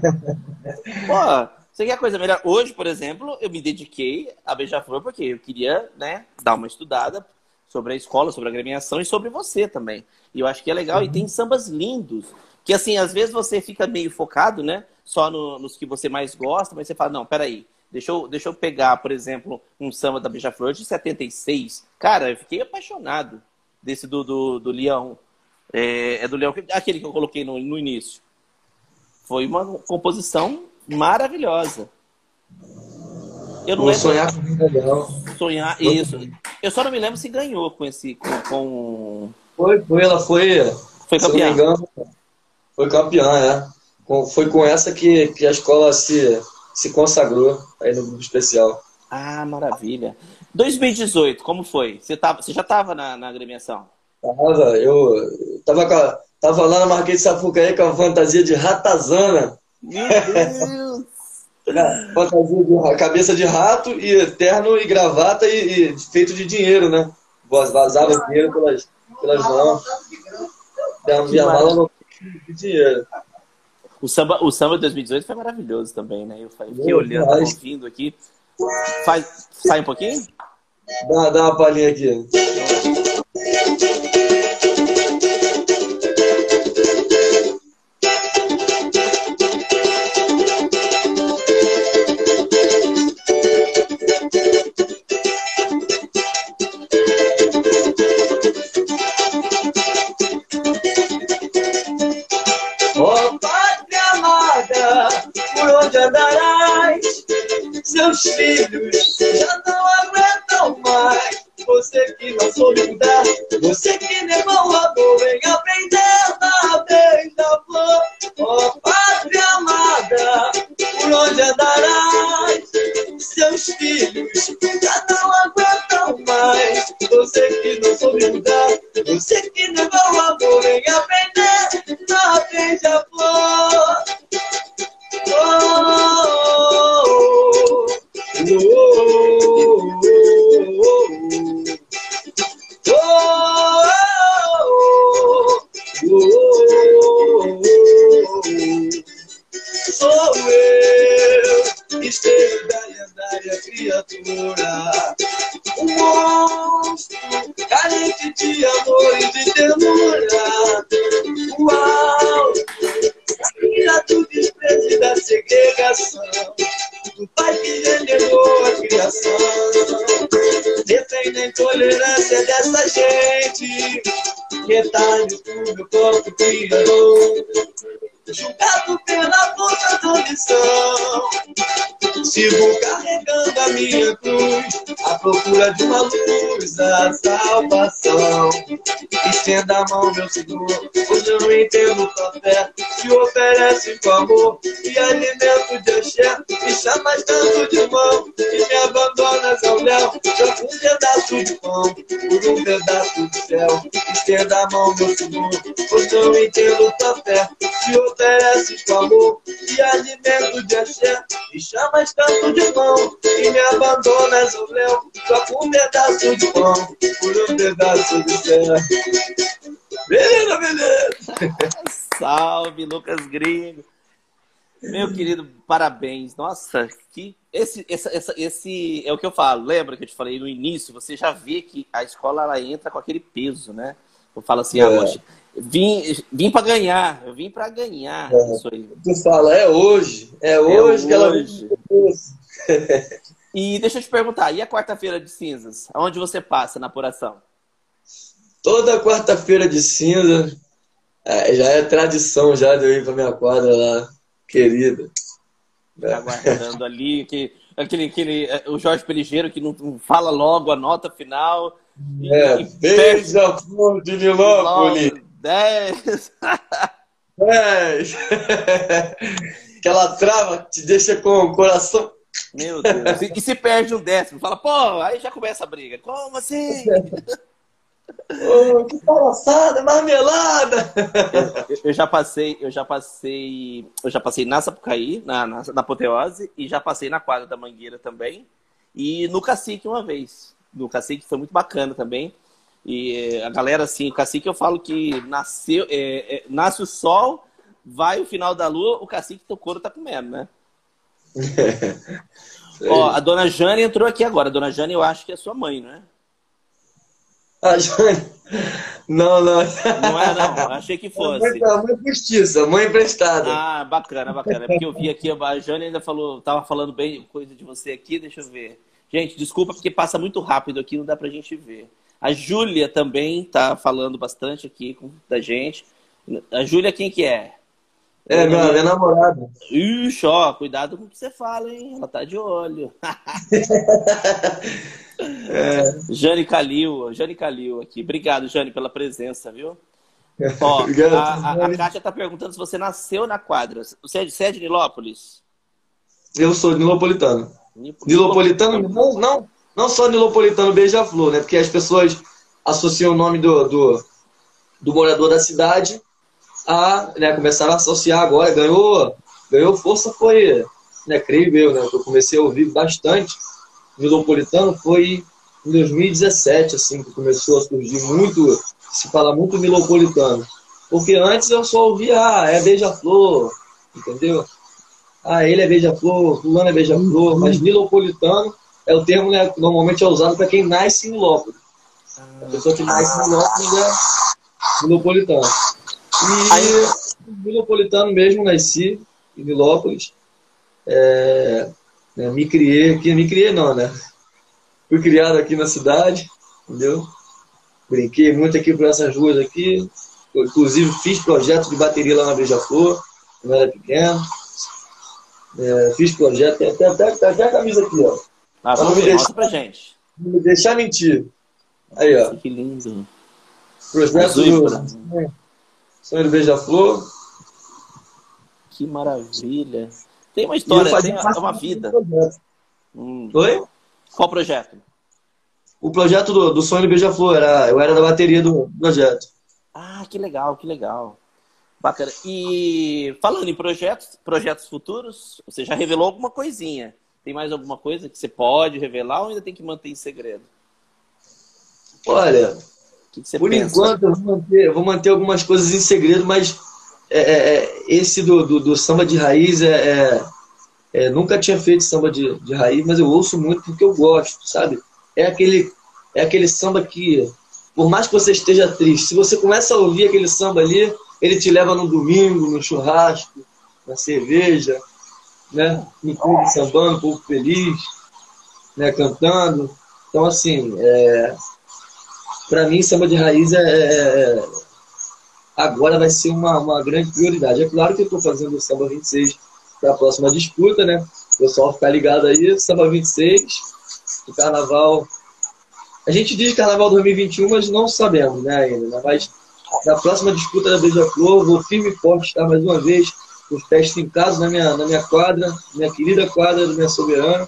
Pô, você quer coisa melhor? Hoje, por exemplo, eu me dediquei a Beija-Flor porque eu queria, né, dar uma estudada sobre a escola, sobre a agremiação e sobre você também. E eu acho que é legal. E tem sambas lindos. Que, assim, às vezes você fica meio focado, né? Só no- nos que você mais gosta, mas você fala, não, peraí. Deixa eu, deixa eu pegar, por exemplo, um samba da Beija-Flor de 76. Cara, eu fiquei apaixonado desse do, do, do Leão. É, é do Leão, aquele que eu coloquei no, no início. Foi uma composição maravilhosa. Eu não Vou lembro sonhar com vida legal. sonhar isso. Eu só não me lembro se ganhou com esse com, com- Foi, foi, ela foi, foi se foi campeã, é. Com- Foi com essa que, que a escola se, se consagrou aí no grupo especial. Ah, maravilha. 2018, como foi? Você, tava, você já estava na, na agremiação? Tava, eu tava, a- tava lá na Marquês de Sapucaí com a fantasia de ratazana. Meu Deus! Fantasia de cabeça de rato e terno e gravata e, e feito de dinheiro, né? Vazava dinheiro pelas, pelas mãos. Minha mala não tem dinheiro. O samba, o samba de 2018 foi maravilhoso também, né? Eu fiquei olhando, ouvindo aqui. Faz, sai um pouquinho? Dá, dá uma palhinha aqui. Troco um pedaço de pão por um pedaço de céu. Estenda a mão, meu Senhor, pois eu entendo tua fé. Te ofereces com amor e alimento de axé. Me chamas tanto de mão e me abandonas ao léu. Troco um pedaço de pão por um pedaço de céu. Beleza, beleza. Salve, Lucas Gringo. Meu querido, parabéns. Nossa, que esse, essa, essa, esse é o que eu falo. Lembra que eu te falei no início? Você já vê que a escola ela entra com aquele peso, né? Eu falo assim, é. ah, vim, vim para ganhar, eu vim para ganhar é. isso aí. Tu fala, é hoje, é hoje é que hoje. ela E deixa eu te perguntar, e a quarta-feira de cinzas? Aonde você passa na apuração? Toda quarta-feira de cinza é, já é tradição já de eu ir para minha quadra lá, querida. Tá aguardando ali, que, aquele, aquele, o Jorge Perigeiro que não fala logo a nota final. É, e, beija flor de Nilópolis. 10. 10. Aquela trava te deixa com o coração. Meu Deus. E se perde um décimo, fala, pô, aí já começa a briga. Como assim? Oh, que palhaçada, marmelada! Eu, eu, já passei, eu já passei, eu já passei na Sapucaí, na, na, na Apoteose, e já passei na quadra da Mangueira também. E no Cacique uma vez. No Cacique foi muito bacana também. E a galera, assim, o Cacique eu falo que nasceu, é, é, nasce o sol, vai o final da lua, o Cacique teu couro tá comendo, né? Ó, a dona Jane entrou aqui agora. A dona Jane, eu acho que é sua mãe, não é? A Jane. Não, não. Não é, não. Achei que fosse. A mãe, justiça, mãe emprestada. Ah, bacana, bacana. Porque eu vi aqui, a Jane ainda falou, tava falando bem coisa de você aqui, deixa eu ver. Gente, desculpa porque passa muito rápido aqui, não dá pra gente ver. A Júlia também tá falando bastante aqui com, da gente. A Júlia, quem que é? É, minha, minha namorada. Ixi, ó, cuidado com o que você fala, hein? Ela tá de olho. É. Jane Calil, Jane Calil aqui. Obrigado, Jane, pela presença, viu? Ó, Obrigado, a, a, a Kátia está perguntando se você nasceu na quadra. Você é de, você é de Nilópolis? Eu sou de Nilopolitano. Nilopolitano, não, não, não só Nilopolitano Beija-Flor, né? Porque as pessoas associam o nome do, do, do morador da cidade a, né, começaram a associar agora, ganhou, ganhou força, foi, né, creio eu, né, eu comecei a ouvir bastante Nilopolitano foi em 2017, assim, que começou a surgir muito se fala muito milopolitano. Porque antes eu só ouvia, ah, é beija-flor, entendeu? Ah, ele é beija-flor, fulano é beija-flor, mas milopolitano é o termo né, que normalmente é usado para quem nasce em Milópolis. A pessoa que nasce em Milópolis é milopolitano. E milopolitano mesmo, nasci em Milópolis. É, né, me criei aqui, me criei não, né? Fui criado aqui na cidade, entendeu? Brinquei muito aqui por essas ruas aqui. Eu, inclusive fiz projeto de bateria lá na Beija-Flor, quando eu era pequeno. É, fiz projeto, tem até, até, até a camisa aqui, ó. Ah, vamos ver, deixar, pra gente. Não me deixar mentir. Aí, ó. Que lindo. Projeto do Sonho do Beija-Flor. Que maravilha. Tem uma história, tem uma, uma vida. Hum. Oi? Qual projeto? O projeto do, do Sonho do Beija-Flor. Era, eu era da bateria do projeto. Ah, que legal, que legal. Bacana. E falando em projetos, projetos futuros, você já revelou alguma coisinha. Tem mais alguma coisa que você pode revelar ou ainda tem que manter em segredo? Olha, que que por pensa? enquanto eu vou, manter, eu vou, manter, algumas coisas em segredo, mas é, é, é, esse do, do, do, samba de raiz é, é, é, nunca tinha feito samba de, de raiz, mas eu ouço muito porque eu gosto, sabe? É aquele, é aquele samba que, por mais que você esteja triste, se você começa a ouvir aquele samba ali, ele te leva no domingo, no churrasco, na cerveja, né? no clube sambando, pouco feliz, né? cantando. Então, assim, é... para mim, samba de raiz é... agora vai ser uma, uma grande prioridade. É claro que eu estou fazendo o samba 26 para a próxima disputa, né? O pessoal ficar ligado aí, samba 26, o carnaval. A gente diz carnaval 2021, mas não sabemos, né, ainda. Né? Mas na próxima disputa da Beija-Flor, vou firme e forte estar mais uma vez os testes em casa na minha, na minha quadra, minha querida quadra do minha soberano.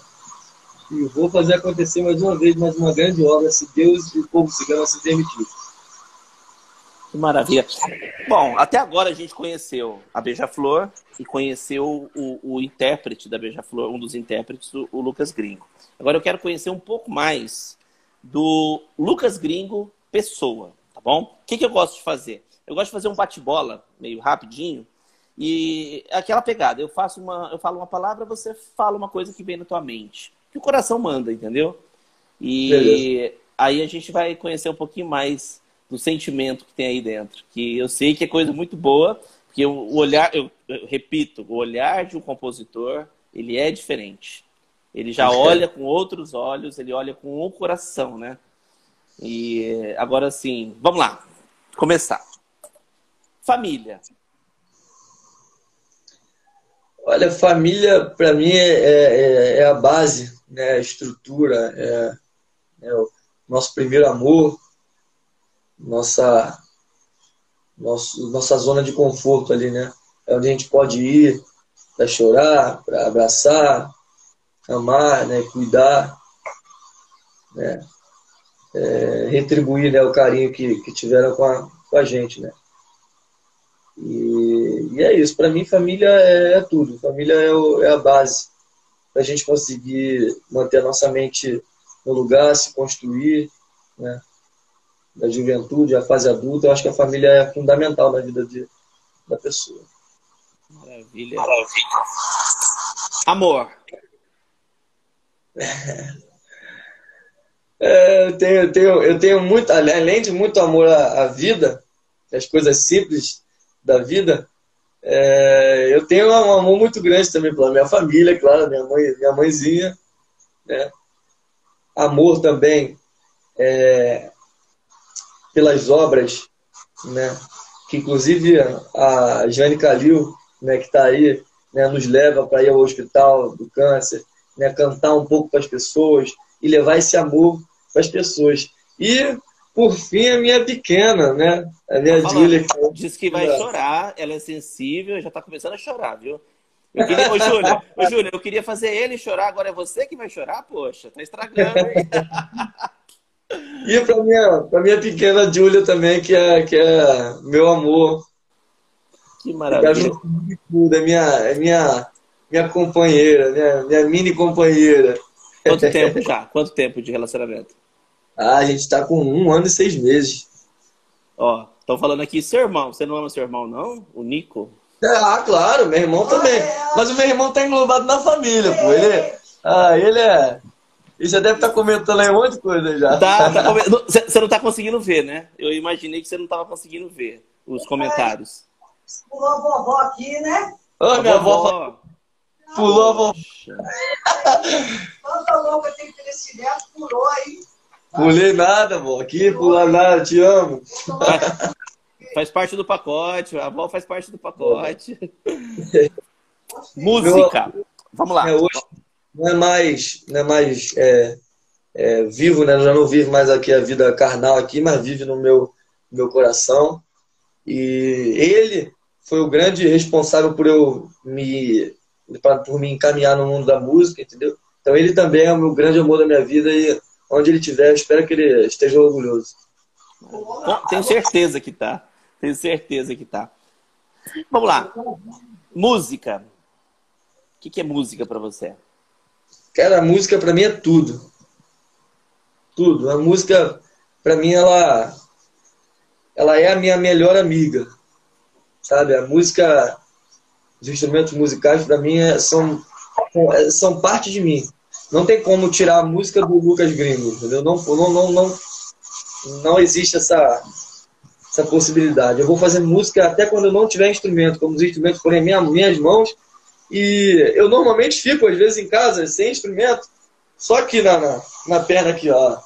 E vou fazer acontecer mais uma vez, mais uma grande obra, se Deus e o povo cigano se permitir. Que maravilha. Bom, até agora a gente conheceu a Beija-Flor e conheceu o, o intérprete da Beija-Flor, um dos intérpretes, o, o Lucas Gringo. Agora eu quero conhecer um pouco mais do Lucas Gringo pessoa, tá bom? O que, que eu gosto de fazer? Eu gosto de fazer um bate-bola meio rapidinho e aquela pegada, eu faço uma, eu falo uma palavra, você fala uma coisa que vem na tua mente. Que o coração manda, entendeu? E Beleza. aí a gente vai conhecer um pouquinho mais do sentimento que tem aí dentro. Que eu sei que é coisa muito boa, porque o olhar, eu, eu repito, o olhar de um compositor, ele é diferente. Ele já olha com outros olhos, ele olha com o coração, né? E agora sim, vamos lá. Começar. Família. Olha, família para mim é, é, é, a base, né? a estrutura, é, é, o nosso primeiro amor, nossa, nosso, nossa zona de conforto ali, né? É onde a gente pode ir para chorar, para abraçar, amar, né? cuidar, né? É, retribuir né? o carinho que, que tiveram com a, com a gente, né? E, e é isso. Para mim, família é, é tudo. Família é, o, é a base para a gente conseguir manter a nossa mente no lugar, se construir, né? Da juventude, a fase adulta, eu acho que a família é fundamental na vida de, da pessoa. Maravilha. Maravilha. Amor. É, eu, tenho, eu, tenho, eu tenho muito, além de muito amor à, à vida, as coisas simples da vida, é, eu tenho um amor muito grande também pela minha família, claro, minha mãe, minha mãezinha, né? Amor também é, pelas obras, né? Que inclusive a Jane Calil, né, que está aí, né, nos leva para ir ao hospital do câncer, né, cantar um pouco para as pessoas e levar esse amor para as pessoas. E por fim, a minha pequena, né? A minha tá Júlia. Que... Diz que vai chorar, ela é sensível, já tá começando a chorar, viu? Eu queria, ô, Júlia, ô, Júlia, eu queria fazer ele chorar, agora é você que vai chorar? Poxa, tá estragando, hein? e pra minha, pra minha pequena Júlia também, que é, que é meu amor. Que maravilha. É minha, é minha, minha companheira, minha, minha mini companheira. Quanto tempo já? Quanto tempo de relacionamento? Ah, a gente está com um ano e seis meses. Ó, estão falando aqui, seu irmão. Você não ama seu irmão, não? O Nico? É, ah, claro, meu irmão também. Mas o meu irmão tá englobado na família, pô. Ele, ah, ele é. E você deve estar tá comentando aí um monte de coisa já. Tá, tá Você não tá conseguindo ver, né? Eu imaginei que você não tava conseguindo ver os comentários. Pulou a vovó aqui, né? Ô, minha avó. Pulou a vovó. Tanta louca tem que ter esse neto, pulou aí. Pulei nada, vó. Aqui, pular nada, te amo. Faz parte do pacote, a avó faz parte do pacote. Música. Vamos lá. É, hoje não é mais, não é mais é, é, vivo, né? Já não vivo mais aqui a vida carnal aqui, mas vive no meu, meu coração. E ele foi o grande responsável por eu me por me encaminhar no mundo da música, entendeu? Então ele também é o meu grande amor da minha vida e onde ele estiver, espero que ele esteja orgulhoso. tenho certeza que tá. Tenho certeza que tá. Vamos lá. Música. O que é música para você? Cara, a música para mim é tudo. Tudo. A música, para mim, ela, ela é a minha melhor amiga. Sabe? A música, os instrumentos musicais, para mim, é, são, é, são parte de mim. Não tem como tirar a música do Lucas Gringo, entendeu? Não, não, não, não, não existe essa, essa possibilidade. Eu vou fazer música até quando eu não tiver instrumento, como os instrumentos forem em minha, minhas mãos. E eu normalmente fico, às vezes, em casa, sem instrumento, só aqui na, na, na perna, aqui, ó.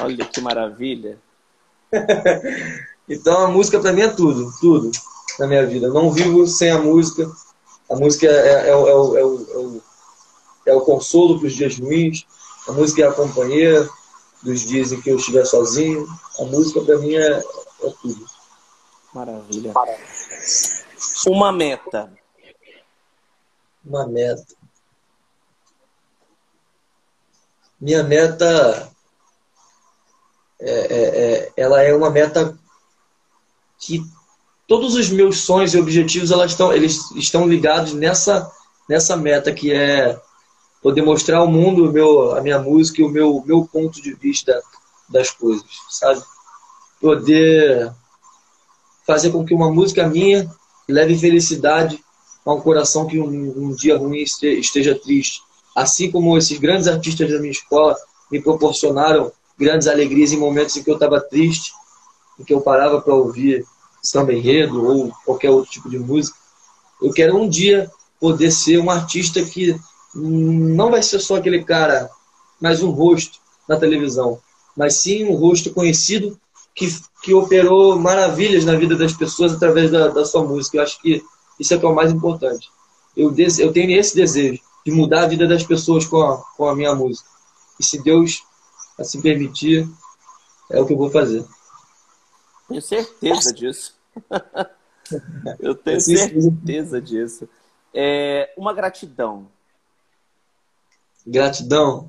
Olha que maravilha. então a música para mim é tudo, tudo na minha vida. Eu não vivo sem a música. A música é, é, é, é o, é, o, é o consolo para os dias ruins. A música é a companhia dos dias em que eu estiver sozinho. A música para mim é, é tudo. Maravilha. Uma meta. Uma meta. Minha meta é, é, é, ela é uma meta que todos os meus sonhos e objetivos elas estão, eles estão ligados nessa, nessa meta que é poder mostrar ao mundo meu, a minha música e o meu, meu ponto de vista das coisas, sabe? Poder fazer com que uma música minha leve felicidade a um coração que um, um dia ruim esteja triste. Assim como esses grandes artistas da minha escola me proporcionaram grandes alegrias em momentos em que eu estava triste, em que eu parava para ouvir samba enredo ou qualquer outro tipo de música. Eu quero um dia poder ser um artista que não vai ser só aquele cara, mais um rosto na televisão, mas sim um rosto conhecido que, que operou maravilhas na vida das pessoas através da, da sua música. Eu acho que isso é, que é o mais importante. Eu, eu tenho esse desejo de mudar a vida das pessoas com a, com a minha música. E se Deus assim permitir, é o que eu vou fazer. Tenho certeza disso. eu tenho certeza disso. É, uma gratidão. Gratidão.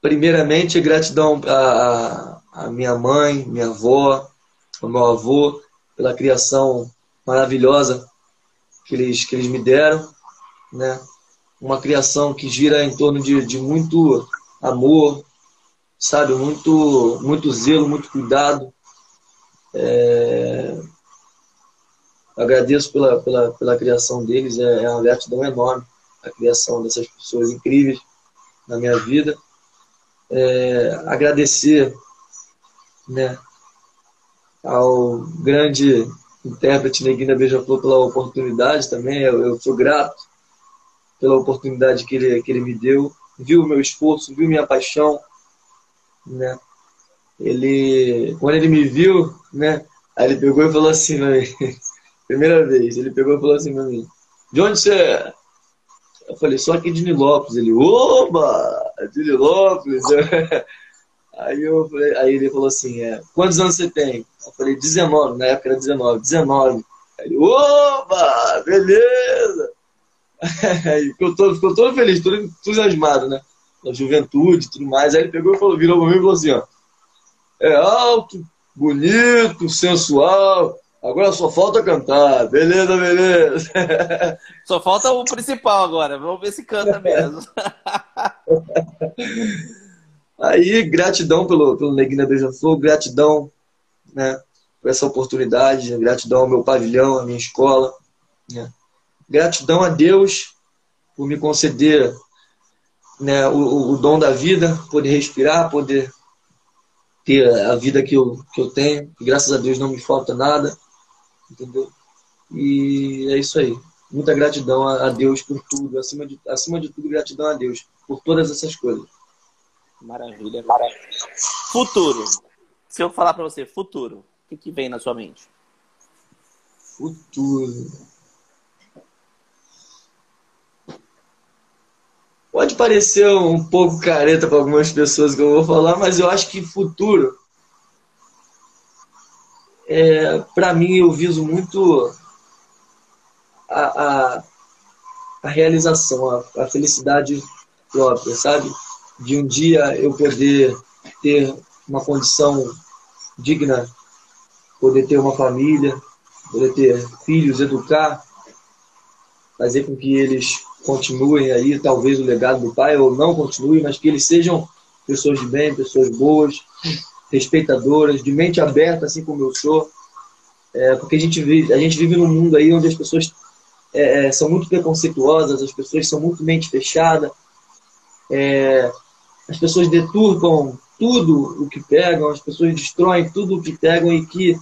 Primeiramente, gratidão a, a minha mãe, minha avó, ao meu avô, pela criação maravilhosa que eles, que eles me deram. Né? Uma criação que gira em torno de, de muito amor, sabe? Muito, muito zelo, muito cuidado. É... Agradeço pela, pela, pela criação deles, é, é uma gratidão enorme a criação dessas pessoas incríveis na minha vida. É... Agradecer né, ao grande intérprete Neguina Beija-Flor pela oportunidade também. Eu, eu sou grato pela oportunidade que ele, que ele me deu viu o meu esforço, viu minha paixão, né? Ele, quando ele me viu, né? Aí ele pegou e falou assim pra mim, primeira vez, ele pegou e falou assim pra mim, de onde você é? Eu falei, só aqui de Nilópolis. Ele, oba, de Nilópolis. Aí, eu falei, aí ele falou assim, é, quantos anos você tem? Eu falei, 19, na época era 19, 19. Aí ele, oba, beleza. ficou, todo, ficou todo feliz, todo entusiasmado, né? Na juventude e tudo mais. Aí ele pegou e falou, virou pra mim e falou assim, ó. É alto, bonito, sensual. Agora só falta cantar. Beleza, beleza. Só falta o principal agora. Vamos ver se canta mesmo. Aí, gratidão pelo, pelo Neguinha Beija-Flor, gratidão né, por essa oportunidade, gratidão ao meu pavilhão, à minha escola. Né? Gratidão a Deus por me conceder né, o, o dom da vida, poder respirar, poder ter a vida que eu, que eu tenho. graças a Deus não me falta nada. Entendeu? E é isso aí. Muita gratidão a Deus por tudo. Acima de, acima de tudo, gratidão a Deus por todas essas coisas. Maravilha. Maravilha. Futuro. Se eu falar para você, futuro, o que, que vem na sua mente? Futuro. Pode parecer um pouco careta para algumas pessoas que eu vou falar, mas eu acho que futuro, é, para mim, eu viso muito a, a, a realização, a, a felicidade própria, sabe? De um dia eu poder ter uma condição digna, poder ter uma família, poder ter filhos, educar, fazer com que eles continuem aí, talvez o legado do pai, ou não continue, mas que eles sejam pessoas de bem, pessoas boas, respeitadoras, de mente aberta, assim como eu sou. É, porque a gente, vive, a gente vive num mundo aí onde as pessoas é, é, são muito preconceituosas, as pessoas são muito mente fechada, é, as pessoas deturpam tudo o que pegam, as pessoas destroem tudo o que pegam e que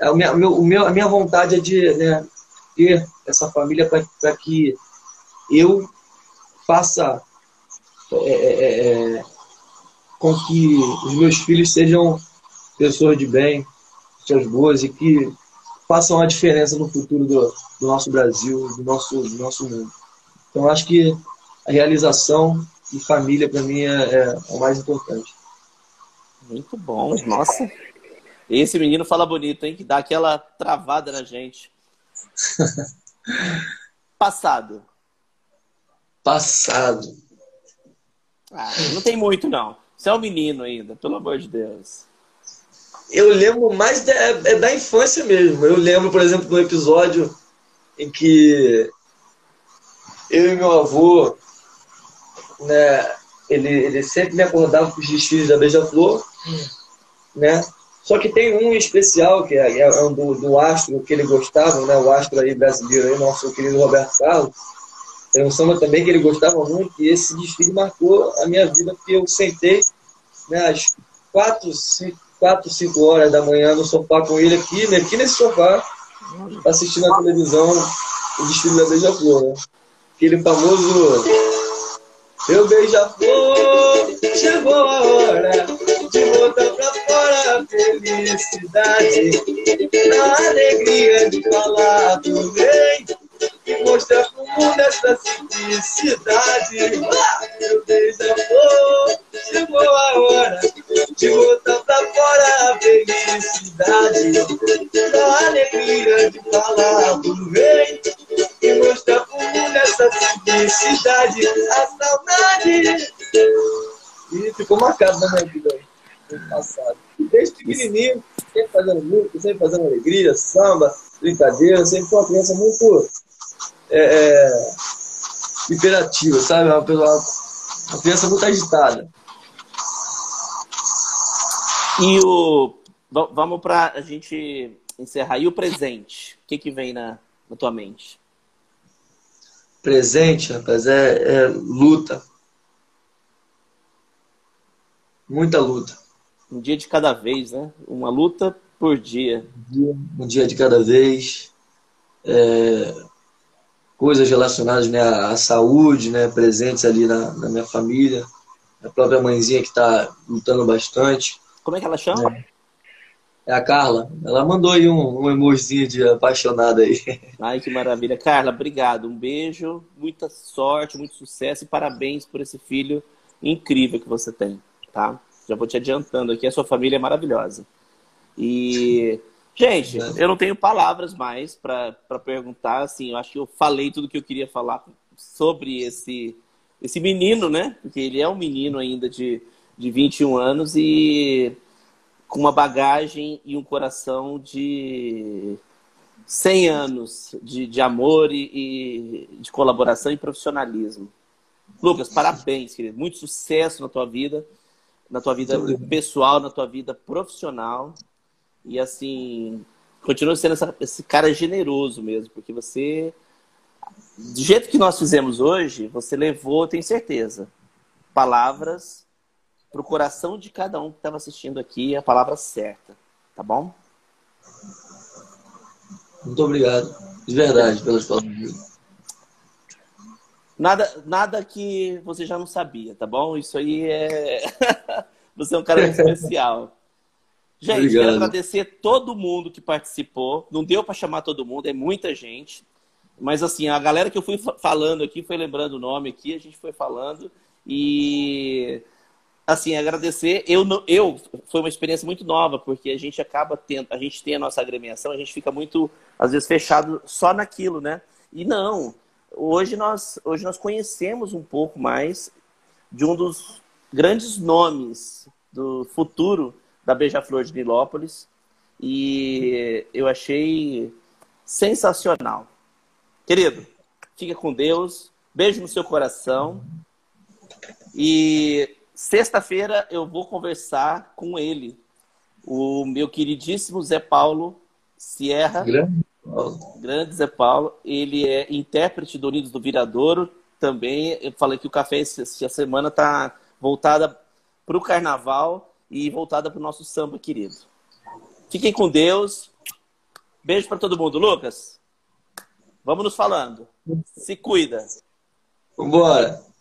a minha, o meu, a minha vontade é de né, ter essa família para que eu faça é, é, é, é, com que os meus filhos sejam pessoas de bem, pessoas boas e que façam a diferença no futuro do, do nosso Brasil, do nosso, do nosso mundo. Então, acho que a realização e família, para mim, é, é, o mais importante. Muito bom, nossa. Esse menino fala bonito, hein? Que dá aquela travada na gente. Passado. Passado. Ah, não tem muito, não. Você é um menino ainda, pelo amor de Deus eu lembro mais da, é da infância mesmo. Eu lembro, por exemplo, do episódio em que eu e meu avô, né, ele, ele sempre me acordava com os desfiles da Beija-Flor, né? Só que tem um especial, que é, é um do, do astro que ele gostava, né? O astro aí brasileiro, aí, nosso querido Roberto Carlos. Tem um samba também que ele gostava muito, e esse desfile marcou a minha vida, porque eu sentei né, às quatro, cinco, 4, 5 horas da manhã no sofá com ele aqui, né, aqui nesse sofá, assistindo a televisão o desfile da Beija-Flor, né? Aquele famoso Meu Beija-Flor, chegou a hora de voltar pra fora a felicidade, a alegria de falar do bem e mostrar pro mundo essa simplicidade. Meu beija-flor, chegou a hora de botar pra fora a felicidade, a alegria de falar na minha vida no passado. Desde pequenininho, sempre fazendo música, sempre fazendo alegria, samba, brincadeira, sempre foi uma criança muito é, é, imperativa, sabe? Uma, uma, uma criança muito agitada. E o. Vamos para a gente encerrar. E o presente? O que, que vem na, na tua mente? Presente, rapaz, é, é luta. Muita luta. Um dia de cada vez, né? Uma luta por dia. Um dia de cada vez. É, coisas relacionadas né, à saúde, né, presentes ali na, na minha família. A própria mãezinha que está lutando bastante. Como é que ela chama? É, é a Carla. Ela mandou aí um, um emojizinho de apaixonada aí. Ai, que maravilha. Carla, obrigado. Um beijo, muita sorte, muito sucesso e parabéns por esse filho incrível que você tem, tá? Já vou te adiantando aqui, a sua família é maravilhosa. E Gente, eu não tenho palavras mais para perguntar. Assim, eu acho que eu falei tudo que eu queria falar sobre esse, esse menino, né? Porque ele é um menino ainda de, de 21 anos e com uma bagagem e um coração de 100 anos de, de amor e, e de colaboração e profissionalismo. Lucas, parabéns, querido. Muito sucesso na tua vida. Na tua vida pessoal, na tua vida profissional. E assim, continua sendo essa, esse cara generoso mesmo, porque você, do jeito que nós fizemos hoje, você levou, tenho certeza, palavras para o coração de cada um que estava assistindo aqui, a palavra certa, tá bom? Muito obrigado, de verdade, pelas palavras. Nada, nada que você já não sabia, tá bom? Isso aí é. você é um cara especial. Gente, Obrigado. quero agradecer todo mundo que participou. Não deu para chamar todo mundo, é muita gente. Mas assim, a galera que eu fui falando aqui, foi lembrando o nome aqui, a gente foi falando. E assim, agradecer. Eu, eu foi uma experiência muito nova, porque a gente acaba tendo, a gente tem a nossa agremiação, a gente fica muito, às vezes, fechado só naquilo, né? E não, hoje nós, hoje nós conhecemos um pouco mais de um dos grandes nomes do futuro da Beija-Flor de Nilópolis. E eu achei sensacional. Querido, fica com Deus. Beijo no seu coração. E sexta-feira eu vou conversar com ele, o meu queridíssimo Zé Paulo Sierra. Grande. Grande Zé Paulo. Ele é intérprete do Unidos do Viradouro. Também eu falei que o café essa semana está voltada para o carnaval e voltada para o nosso samba querido. Fiquem com Deus. Beijo para todo mundo. Lucas, vamos nos falando. Se cuida. Vambora.